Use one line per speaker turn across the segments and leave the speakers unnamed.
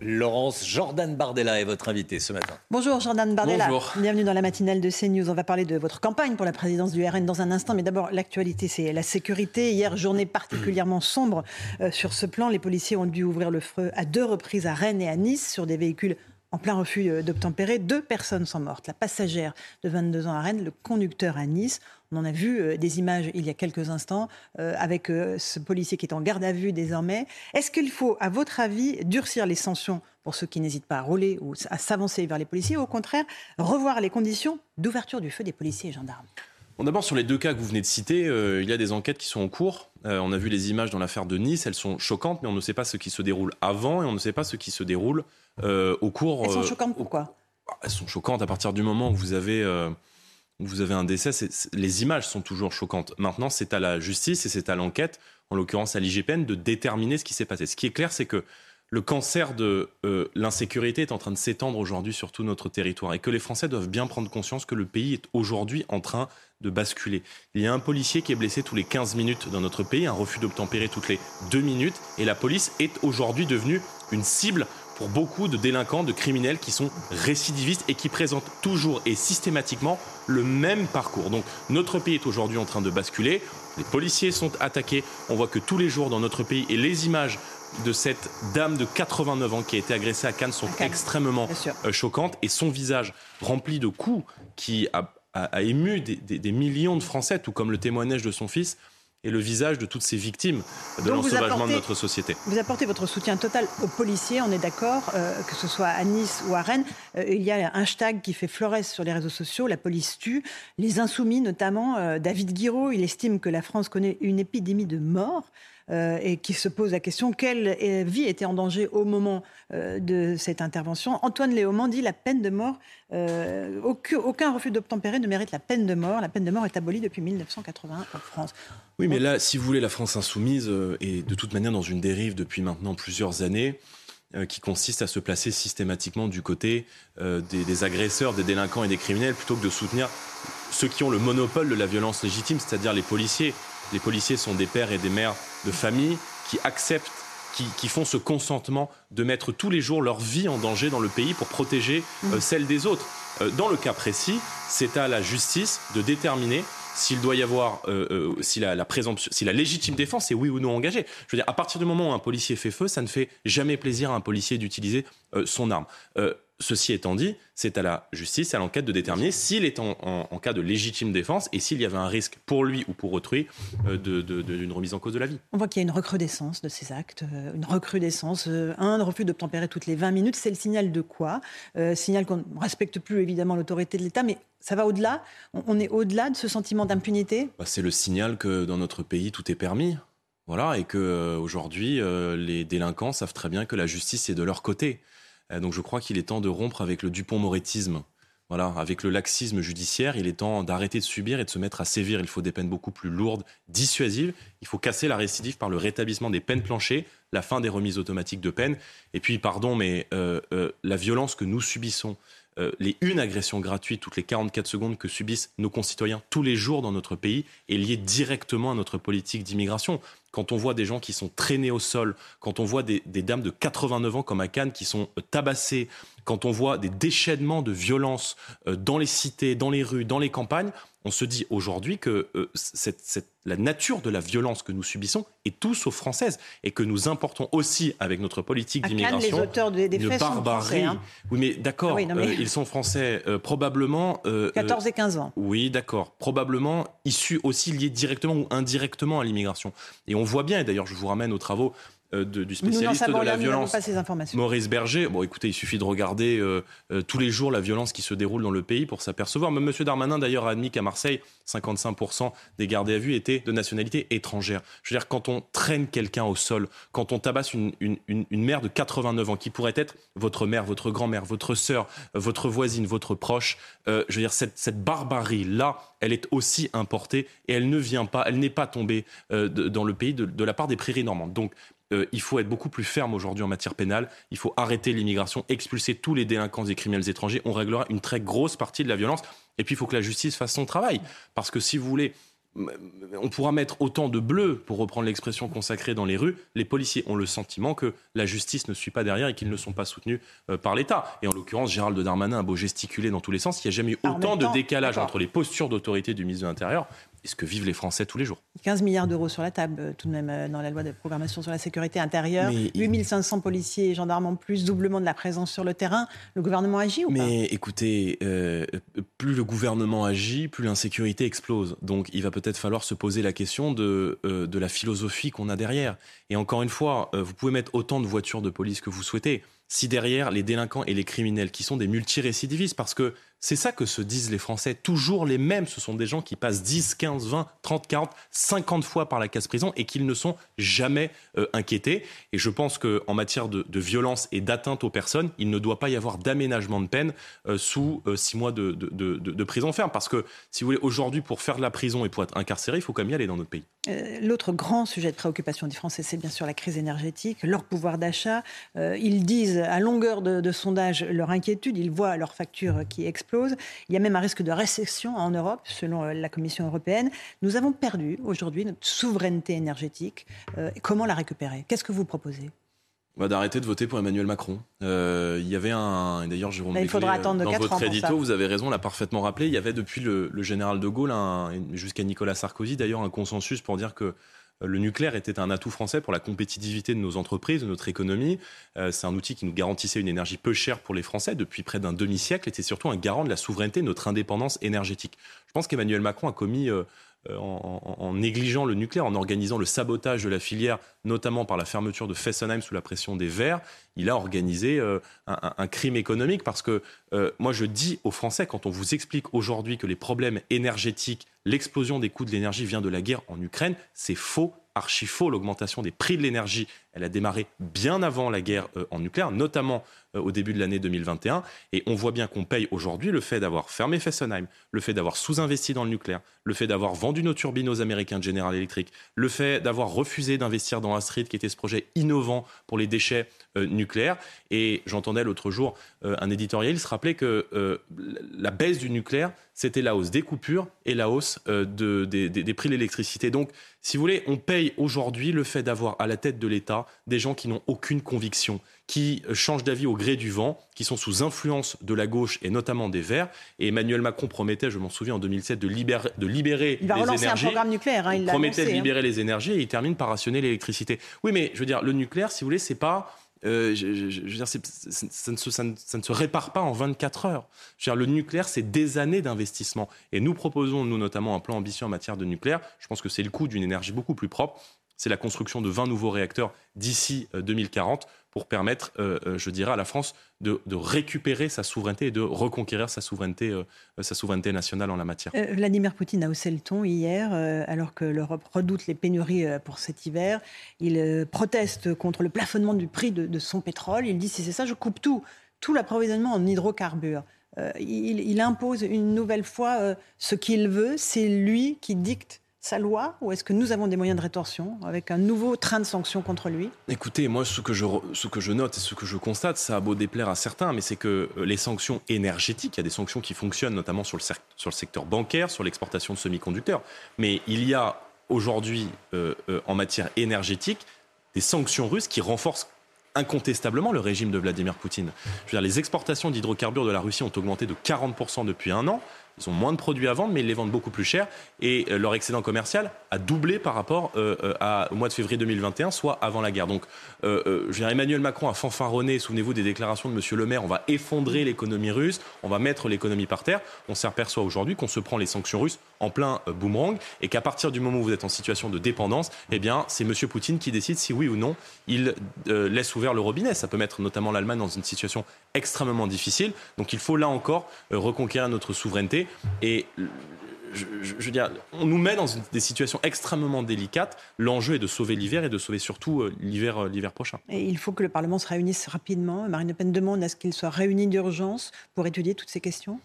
Laurence Jordan Bardella est votre invité ce matin.
Bonjour Jordan Bardella. Bonjour. Bienvenue dans la matinale de CNews. On va parler de votre campagne pour la présidence du RN dans un instant. Mais d'abord, l'actualité, c'est la sécurité. Hier, journée particulièrement sombre euh, sur ce plan. Les policiers ont dû ouvrir le feu à deux reprises à Rennes et à Nice sur des véhicules en plein refus euh, d'obtempérer. Deux personnes sont mortes. La passagère de 22 ans à Rennes, le conducteur à Nice. On en a vu euh, des images il y a quelques instants euh, avec euh, ce policier qui est en garde à vue désormais. Est-ce qu'il faut, à votre avis, durcir les sanctions pour ceux qui n'hésitent pas à rouler ou à s'avancer vers les policiers ou au contraire revoir les conditions d'ouverture du feu des policiers et gendarmes?
D'abord, sur les deux cas que vous venez de citer, il y a des enquêtes qui sont en cours. on a vu les images dans l'affaire de Nice, elles sont choquantes, mais on ne sait pas ce qui se déroule avant et on ne sait pas ce qui se déroule au cours.
Elles sont choquantes pourquoi?
Elles sont choquantes à partir du moment où vous avez vous avez un décès, les images sont toujours choquantes. Maintenant, c'est à la justice et c'est à l'enquête, en l'occurrence à l'IGPN, de déterminer ce qui s'est passé. Ce qui est clair, c'est que le cancer de euh, l'insécurité est en train de s'étendre aujourd'hui sur tout notre territoire et que les Français doivent bien prendre conscience que le pays est aujourd'hui en train de basculer. Il y a un policier qui est blessé tous les 15 minutes dans notre pays, un refus d'obtempérer toutes les 2 minutes et la police est aujourd'hui devenue une cible pour beaucoup de délinquants, de criminels qui sont récidivistes et qui présentent toujours et systématiquement le même parcours. Donc notre pays est aujourd'hui en train de basculer, les policiers sont attaqués, on voit que tous les jours dans notre pays, et les images de cette dame de 89 ans qui a été agressée à Cannes sont extrêmement euh, choquantes. Et son visage rempli de coups qui a, ému des millions de Français, tout comme le témoignage de son fils, et le visage de toutes ces victimes de l'ensauvagement de notre société.
Vous apportez votre soutien total aux policiers, on est d'accord, euh, que ce soit à Nice ou à Rennes. Euh, il y a un hashtag qui fait florès sur les réseaux sociaux, la police tue. Les insoumis, notamment, euh, David Guiraud, il estime que la France connaît une épidémie de morts. Euh, et qui se pose la question quelle vie était en danger au moment euh, de cette intervention? Antoine Léaumont dit la peine de mort, euh, aucun, refus d'obtempérer ne mérite la peine de mort. La peine de mort est abolie depuis 1981 en France.
Oui, mais là, si vous voulez, la France insoumise est de toute manière dans une dérive depuis maintenant plusieurs années qui consiste à se placer systématiquement du côté des, des, agresseurs, des délinquants et des criminels, plutôt que de soutenir ceux qui ont le monopole de la violence légitime, c'est-à-dire les policiers. Les policiers sont des pères et des mères de famille qui acceptent qui, font ce consentement de mettre tous les jours leur vie en danger dans le pays pour protéger euh, mmh. celle des autres. Euh, dans le cas précis, c'est à la justice de déterminer s'il doit y avoir, euh, si, la, la si la légitime défense est oui ou non engagée. Je veux dire, à partir du moment où un policier fait feu, ça ne fait jamais plaisir à un policier d'utiliser son arme. Ceci étant dit, c'est à la justice, à l'enquête de déterminer s'il est en, cas de légitime défense et s'il y avait un risque pour lui ou pour autrui euh, d'une remise en cause de la vie.
On voit qu'il y a une recrudescence de ces actes, euh, une recrudescence. Euh, un refus d'obtempérer toutes les 20 minutes, c'est le signal de quoi? Signal qu'on ne respecte plus évidemment l'autorité de l'État, mais ça va au-delà? On est au-delà de ce sentiment d'impunité?
Bah, C'est le signal que dans notre pays, tout est permis. Voilà, et que aujourd'hui, les délinquants savent très bien que la justice est de leur côté. Euh, donc je crois qu'il est temps de rompre avec le Dupont-Moretisme. Voilà, avec le laxisme judiciaire, il est temps d'arrêter de subir et de se mettre à sévir. Il faut des peines beaucoup plus lourdes, dissuasives. Il faut casser la récidive par le rétablissement des peines planchées, la fin des remises automatiques de peine. Et puis, pardon, mais euh, euh, la violence que nous subissons, les une agression gratuite toutes les 44 secondes que subissent nos concitoyens tous les jours dans notre pays est liée directement à notre politique d'immigration. Quand on voit des gens qui sont traînés au sol, quand on voit des, dames de 89 ans comme à Cannes qui sont euh, tabassées, quand on voit des déchaînements de violence euh, dans les cités, dans les rues, dans les campagnes, on se dit aujourd'hui que euh, la nature de la violence que nous subissons est tout sauf française et que nous importons aussi avec notre politique d'immigration
de
barbarie.
Hein.
Oui, mais d'accord, ah ils sont français probablement.
14 et 15 ans.
Oui, d'accord, probablement issus aussi liés directement ou indirectement à l'immigration. Et on voit bien, et d'ailleurs je vous ramène aux travaux euh, du spécialiste de la violence, Maurice Berger. Bon, écoutez, il suffit de regarder euh, euh, tous les jours la violence qui se déroule dans le pays pour s'apercevoir. Même M. Darmanin, d'ailleurs, a admis qu'à Marseille, 55% des gardés à vue étaient de nationalité étrangère. Je veux dire, quand on traîne quelqu'un au sol, quand on tabasse une, mère de 89 ans, qui pourrait être votre mère, votre grand-mère, votre sœur, votre voisine, votre proche, je veux dire, cette, barbarie-là, elle est aussi importée et elle ne vient pas, elle n'est pas tombée dans le pays de, de la part des prairies normandes. Donc, euh, il faut être beaucoup plus ferme aujourd'hui en matière pénale. Il faut arrêter l'immigration, expulser tous les délinquants et criminels étrangers. On réglera une très grosse partie de la violence. Et puis, il faut que la justice fasse son travail. Parce que si vous voulez, on pourra mettre autant de bleu, pour reprendre l'expression consacrée dans les rues, les policiers ont le sentiment que la justice ne suit pas derrière et qu'ils ne sont pas soutenus euh, par l'État. Et en l'occurrence, Gérald Darmanin a beau gesticuler dans tous les sens, il n'y a jamais eu autant de décalage entre les postures d'autorité du ministre de l'Intérieur ce que vivent les Français tous les jours.
15 milliards d'euros sur la table, euh, tout de même, euh, dans la loi de programmation sur la sécurité intérieure. 8500 policiers et gendarmes en plus, doublement de la présence sur le terrain. Le gouvernement agit ou
Mais
pas?
Mais écoutez, euh, plus le gouvernement agit, plus l'insécurité explose. Donc il va peut-être falloir se poser la question de, de la philosophie qu'on a derrière. Et encore une fois, vous pouvez mettre autant de voitures de police que vous souhaitez si derrière les délinquants et les criminels qui sont des multirécidivistes, parce que c'est ça que se disent les Français, toujours les mêmes, ce sont des gens qui passent 10, 15, 20, 30, 40, 50 fois par la case prison et qu'ils ne sont jamais euh, inquiétés. Et je pense qu'en matière de, violence et d'atteinte aux personnes, il ne doit pas y avoir d'aménagement de peine euh, sous 6 euh, mois de, de, prison ferme. Parce que, si vous voulez, aujourd'hui, pour faire de la prison et pour être incarcéré, il faut quand même y aller dans notre pays.
L'autre grand sujet de préoccupation des Français, c'est bien sûr la crise énergétique, leur pouvoir d'achat. ils disent à longueur de, sondage leur inquiétude, ils voient leurs factures qui Il y a même un risque de récession en Europe, selon la Commission européenne. Nous avons perdu aujourd'hui notre souveraineté énergétique. comment la récupérer? Qu'est-ce que vous proposez?
Bah, d'arrêter de voter pour Emmanuel Macron. Euh, il y avait un, d'ailleurs Jérôme
Là, il faudra
euh,
attendre
dans
votre
édito, vous avez raison, l'a parfaitement rappelé. Il y avait depuis le, général de Gaulle jusqu'à Nicolas Sarkozy d'ailleurs un consensus pour dire que euh, le nucléaire était un atout français pour la compétitivité de nos entreprises, de notre économie. c'est un outil qui nous garantissait une énergie peu chère pour les Français depuis près d'un demi-siècle et c'est surtout un garant de la souveraineté, de notre indépendance énergétique. Je pense qu'Emmanuel Macron a commis euh, en, négligeant le nucléaire, en organisant le sabotage de la filière, notamment par la fermeture de Fessenheim sous la pression des Verts, il a organisé euh, un, crime économique. Parce que euh, moi, je dis aux Français, quand on vous explique aujourd'hui que les problèmes énergétiques, l'explosion des coûts de l'énergie vient de la guerre en Ukraine, c'est faux archi faux. L'augmentation des prix de l'énergie, elle a démarré bien avant la guerre en nucléaire, notamment au début de l'année 2021. Et on voit bien qu'on paye aujourd'hui le fait d'avoir fermé Fessenheim, le fait d'avoir sous-investi dans le nucléaire, le fait d'avoir vendu nos turbines aux Américains de General Electric, le fait d'avoir refusé d'investir dans Astrid, qui était ce projet innovant pour les déchets euh, nucléaires. Et j'entendais l'autre jour euh, un éditorial il se rappelait que euh, la baisse du nucléaire, c'était la hausse des coupures et la hausse de, des, des prix de l'électricité. Donc, si vous voulez, on paye aujourd'hui le fait d'avoir à la tête de l'État des gens qui n'ont aucune conviction, qui changent d'avis au gré du vent, qui sont sous influence de la gauche et notamment des Verts. Et Emmanuel Macron promettait, je m'en souviens, en 2007, de libérer, de libérer
il va
les énergies.
un programme nucléaire. Hein, il,
promettait de
hein.
libérer les énergies et il termine par rationner l'électricité. Oui, mais je veux dire, le nucléaire, si vous voulez, c'est pas euh, je, veux dire, ça, ne se, ça, ne, se, répare pas en 24 heures. Je veux dire, le nucléaire, c'est des années d'investissement. Et nous proposons, nous notamment, un plan ambitieux en matière de nucléaire. Je pense que c'est le coût d'une énergie beaucoup plus propre. C'est la construction de 20 nouveaux réacteurs d'ici 2040 euh, pour permettre, euh, euh, je dirais, à la France de, récupérer sa souveraineté et de reconquérir sa souveraineté, sa souveraineté nationale en la matière.
Vladimir Poutine a haussé le ton hier, alors que l'Europe redoute les pénuries pour cet hiver. Il proteste contre le plafonnement du prix de, son pétrole. Il dit si c'est ça, je coupe tout, tout l'approvisionnement en hydrocarbures. Il, impose une nouvelle fois ce qu'il veut. C'est lui qui dicte sa loi ou est-ce que nous avons des moyens de rétorsion avec un nouveau train de sanctions contre lui?
Écoutez, moi, ce que, je, note et ce que je constate, ça a beau déplaire à certains, mais c'est que euh, les sanctions énergétiques, il y a des sanctions qui fonctionnent notamment sur le, sur le secteur bancaire, sur l'exportation de semi-conducteurs, mais il y a aujourd'hui, euh, euh, en matière énergétique, des sanctions russes qui renforcent incontestablement le régime de Vladimir Poutine. Je veux dire, les exportations d'hydrocarbures de la Russie ont augmenté de 40% depuis un an. Ils ont moins de produits à vendre, mais ils les vendent beaucoup plus cher. Et euh, leur excédent commercial a doublé par rapport euh, euh, au mois de février 2021, soit avant la guerre. Donc, je veux Emmanuel Macron a fanfaronné, souvenez-vous des déclarations de M. Le Maire, on va effondrer l'économie russe, on va mettre l'économie par terre. On s'aperçoit aujourd'hui qu'on se prend les sanctions russes en plein boomerang et qu'à partir du moment où vous êtes en situation de dépendance, eh bien, c'est M. Poutine qui décide si oui ou non il laisse ouvert le robinet. Ça peut mettre notamment l'Allemagne dans une situation extrêmement difficile. Donc, il faut là encore reconquérir notre souveraineté et je, veux dire, on nous met dans des situations extrêmement délicates. L'enjeu est de sauver l'hiver et de sauver surtout euh, l'hiver, euh, l'hiver prochain.
Et il faut que le Parlement se réunisse rapidement. Marine Le Pen demande à ce qu'il soit réuni d'urgence pour étudier toutes ces questions.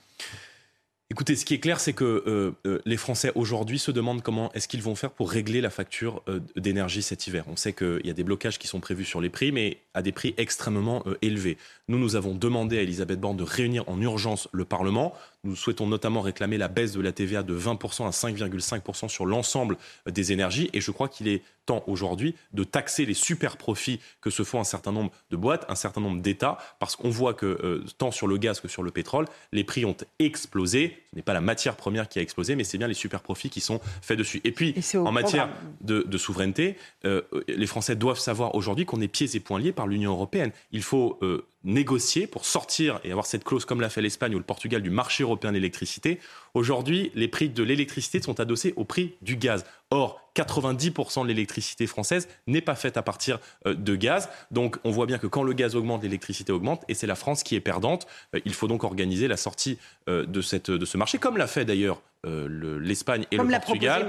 Écoutez, ce qui est clair, c'est que euh, les Français aujourd'hui se demandent comment est-ce qu'ils vont faire pour régler la facture d'énergie cet hiver. On sait qu'il y a des blocages qui sont prévus sur les prix, mais à des prix extrêmement élevés. Nous, nous avons demandé à Elisabeth Borne de réunir en urgence le Parlement, Nous souhaitons notamment réclamer la baisse de la TVA de 20% à 5,5% sur l'ensemble des énergies. Et je crois qu'il est temps aujourd'hui de taxer les super profits que se font un certain nombre de boîtes, un certain nombre d'États, parce qu'on voit que euh, tant sur le gaz que sur le pétrole, les prix ont explosé. Ce n'est pas la matière première qui a explosé, mais c'est bien les super profits qui sont faits dessus. Et puis, en matière de, souveraineté, euh, les Français doivent savoir aujourd'hui qu'on est pieds et poings liés par l'Union européenne. Il faut euh, négocier pour sortir et avoir cette clause comme l'a fait l'Espagne ou le Portugal du marché européen de l'électricité. Aujourd'hui, les prix de l'électricité sont adossés au prix du gaz. Or, 90% de l'électricité française n'est pas faite à partir euh, de gaz. Donc, on voit bien que quand le gaz augmente, l'électricité augmente, et c'est la France qui est perdante. Euh, il faut donc organiser la sortie de, cette, de ce marché, comme l'a fait d'ailleurs l'Espagne et le Portugal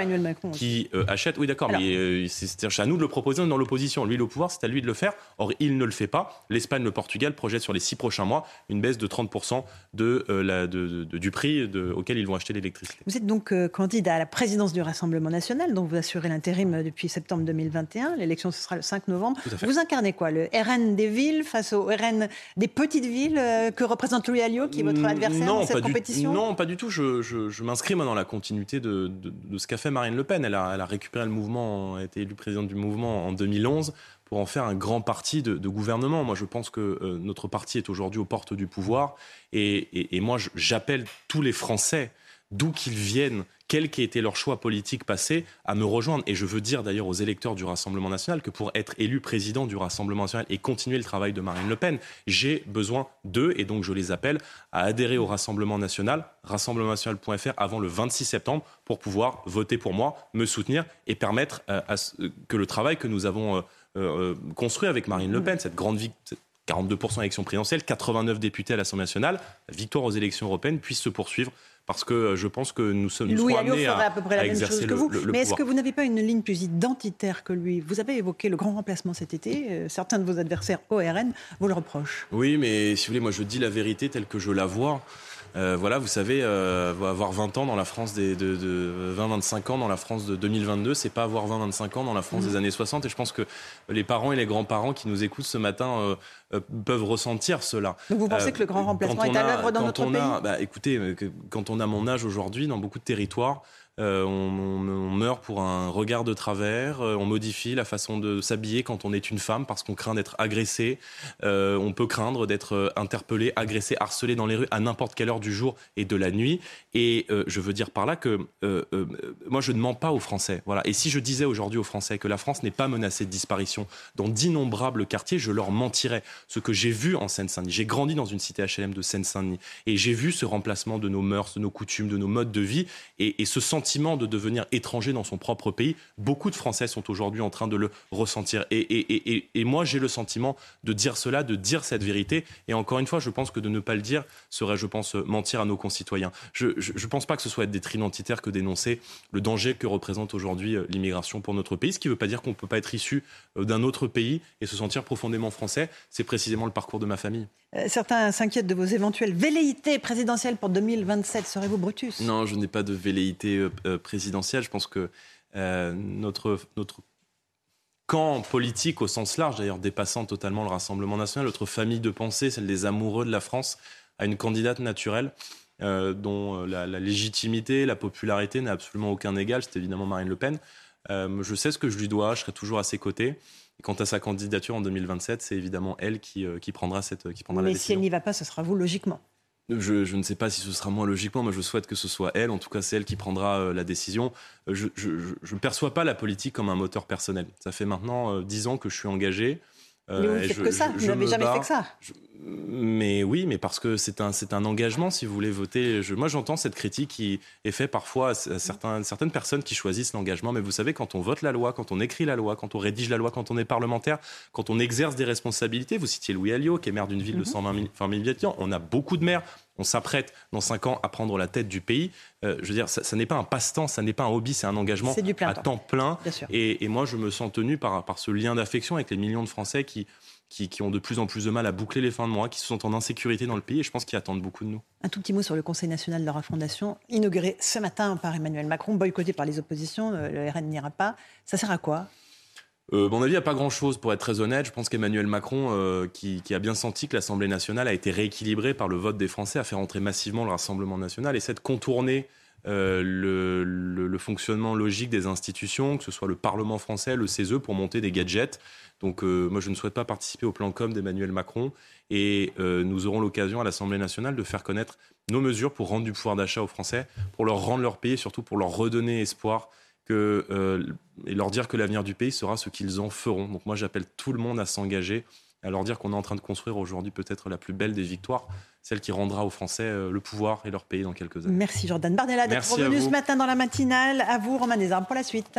qui achètent. Oui, d'accord, mais c'est à nous de le proposer dans l'opposition. Lui, le pouvoir, c'est à lui de le faire. Or, il ne le fait pas. L'Espagne, le Portugal projettent sur les six prochains mois une baisse de 30% de, la, de, du prix auquel ils vont acheter l'électricité.
Vous êtes donc candidat à la présidence du Rassemblement national, dont vous assurez l'intérim depuis septembre 2021. L'élection, ce sera le 5 novembre. Vous incarnez quoi Le RN des villes face au RN des petites villes euh, que représente Louis Alliot, qui est votre adversaire dans cette compétition?
Non, pas du tout. Je, m'inscris dans la continuité de, ce qu'a fait Marine Le Pen. Elle a, récupéré le mouvement, a été élue présidente du mouvement en 2011 pour en faire un grand parti de, gouvernement. Moi, je pense que euh, notre parti est aujourd'hui aux portes du pouvoir. Et moi, j'appelle tous les Français d'où qu'ils viennent, quel qu'ait été leur choix politique passé, à me rejoindre. Et je veux dire d'ailleurs aux électeurs du Rassemblement national que pour être élu président du Rassemblement national et continuer le travail de Marine Le Pen, j'ai besoin d'eux et donc je les appelle à adhérer au Rassemblement national, rassemblementnational.fr avant le 26 septembre pour pouvoir voter pour moi, me soutenir et permettre euh, que le travail que nous avons euh, euh, construit avec Marine Le Pen, cette grande victoire, 42% à l'élection présidentielle, 89 députés à l'Assemblée nationale, victoire aux élections européennes puisse se poursuivre parce que euh, je pense que nous sommes
Louis amenés à, à, peu près la même chose que vous. Mais est-ce que vous n'avez pas une ligne plus identitaire que lui? Vous avez évoqué le grand remplacement cet été. Euh, certains de vos adversaires au RN vous le reprochent.
Oui, mais si vous voulez, moi je dis la vérité telle que je la vois. Euh, voilà, vous savez, euh, avoir 20 ans dans la France des, de, de 20-25 ans dans la France de 2022, c'est pas avoir 20-25 ans dans la France des années 60. Et je pense que les parents et les grands-parents qui nous écoutent ce matin euh, peuvent ressentir cela.
Donc vous pensez que le grand remplacement est à l'œuvre dans notre pays
bah, Écoutez, quand on a mon âge aujourd'hui, dans beaucoup de territoires, euh, on, meurt pour un regard de travers, euh, on modifie la façon de s'habiller quand on est une femme parce qu'on craint d'être agressé, euh, on peut craindre d'être interpellé, agressé, harcelé dans les rues à n'importe quelle heure du jour et de la nuit. Et je veux dire par là que moi je ne mens pas aux Français. Voilà. Et si je disais aujourd'hui aux Français que la France n'est pas menacée de disparition dans d'innombrables quartiers, je leur mentirais. Ce que j'ai vu en Seine-Saint-Denis, j'ai grandi dans une cité HLM de Seine-Saint-Denis et j'ai vu ce remplacement de nos mœurs, de nos coutumes, de nos modes de vie et, et ce sentiment sentiment de devenir étranger dans son propre pays, beaucoup de Français sont aujourd'hui en train de le ressentir. Et, et, moi, j'ai le sentiment de dire cela, de dire cette vérité. Et encore une fois, je pense que de ne pas le dire serait, je pense, mentir à nos concitoyens. Je ne pense pas que ce soit être d'être identitaire que d'énoncer le danger que représente aujourd'hui euh, l'immigration pour notre pays, ce qui ne veut pas dire qu'on ne peut pas être issu euh, d'un autre pays et se sentir profondément français. C'est précisément le parcours de ma famille.
Euh, certains s'inquiètent de vos éventuelles velléités présidentielles pour 2027. Serez-vous Brutus?
Non, je n'ai pas de velléité présidentielle. Je pense que notre, notre camp politique au sens large, d'ailleurs dépassant totalement le Rassemblement national, notre famille de pensée, celle des amoureux de la France, a une candidate naturelle dont la, la, légitimité, la popularité n'a absolument aucun égal. C'est évidemment Marine Le Pen. je sais ce que je lui dois, je serai toujours à ses côtés. Quant à sa candidature en 2027, c'est évidemment elle qui, euh, qui prendra, cette, qui prendra
Mais
la décision.
si elle n'y va pas, ce sera vous, logiquement.
Je, je, ne sais pas si ce sera moi logiquement, mais je souhaite que ce soit elle. En tout cas, c'est elle qui prendra euh, la décision. Euh, je ne perçois pas la politique comme un moteur personnel. Ça fait maintenant dix ans que je suis engagé.
mais vous ne faites que ça, vous n'avez jamais fait que ça.
Mais oui, mais parce que c'est un, c'est un engagement, si vous voulez voter. Je, moi, j'entends cette critique qui est faite parfois à certains, certaines personnes qui choisissent l'engagement. Mais vous savez, quand on vote la loi, quand on écrit la loi, quand on rédige la loi, quand on est parlementaire, quand on exerce des responsabilités, vous citiez Louis Alliot, qui est maire d'une ville de 120 000, 000 habitants, on a beaucoup de maires. On s'apprête dans cinq ans à prendre la tête du pays. Euh, je veux dire, ça, n'est pas un passe-temps, ça n'est pas un hobby, c'est un engagement à temps, plein. Et, et, moi, je me sens tenu par, par ce lien d'affection avec les millions de Français qui, qui, ont de plus en plus de mal à boucler les fins de mois, qui se sentent en insécurité dans le pays et je pense qu'ils attendent beaucoup de nous.
Un tout petit mot sur le Conseil national de la Fondation, inauguré ce matin par Emmanuel Macron, boycotté par les oppositions, euh, le RN n'ira pas. Ça sert à quoi?
Euh, mon avis, il n'y a pas grand-chose, pour être très honnête. Je pense qu'Emmanuel Macron, euh, qui, a bien senti que l'Assemblée nationale a été rééquilibrée par le vote des Français, a fait rentrer massivement le Rassemblement national, essaie de contourner euh, le, fonctionnement logique des institutions, que ce soit le Parlement français, le CESE, pour monter des gadgets. Donc moi, je ne souhaite pas participer au plan com d'Emmanuel Macron. Et nous aurons l'occasion à l'Assemblée nationale de faire connaître nos mesures pour rendre du pouvoir d'achat aux Français, pour leur rendre leur pays, surtout pour leur redonner espoir que, euh, et leur dire que l'avenir du pays sera ce qu'ils en feront. Donc moi j'appelle tout le monde à s'engager, à leur dire qu'on est en train de construire aujourd'hui peut-être la plus belle des victoires, celle qui rendra aux Français euh, le pouvoir et leur pays dans quelques années.
Merci Jordan Bardella d'être revenu ce matin dans la matinale. À vous Romain Desarmes pour la suite.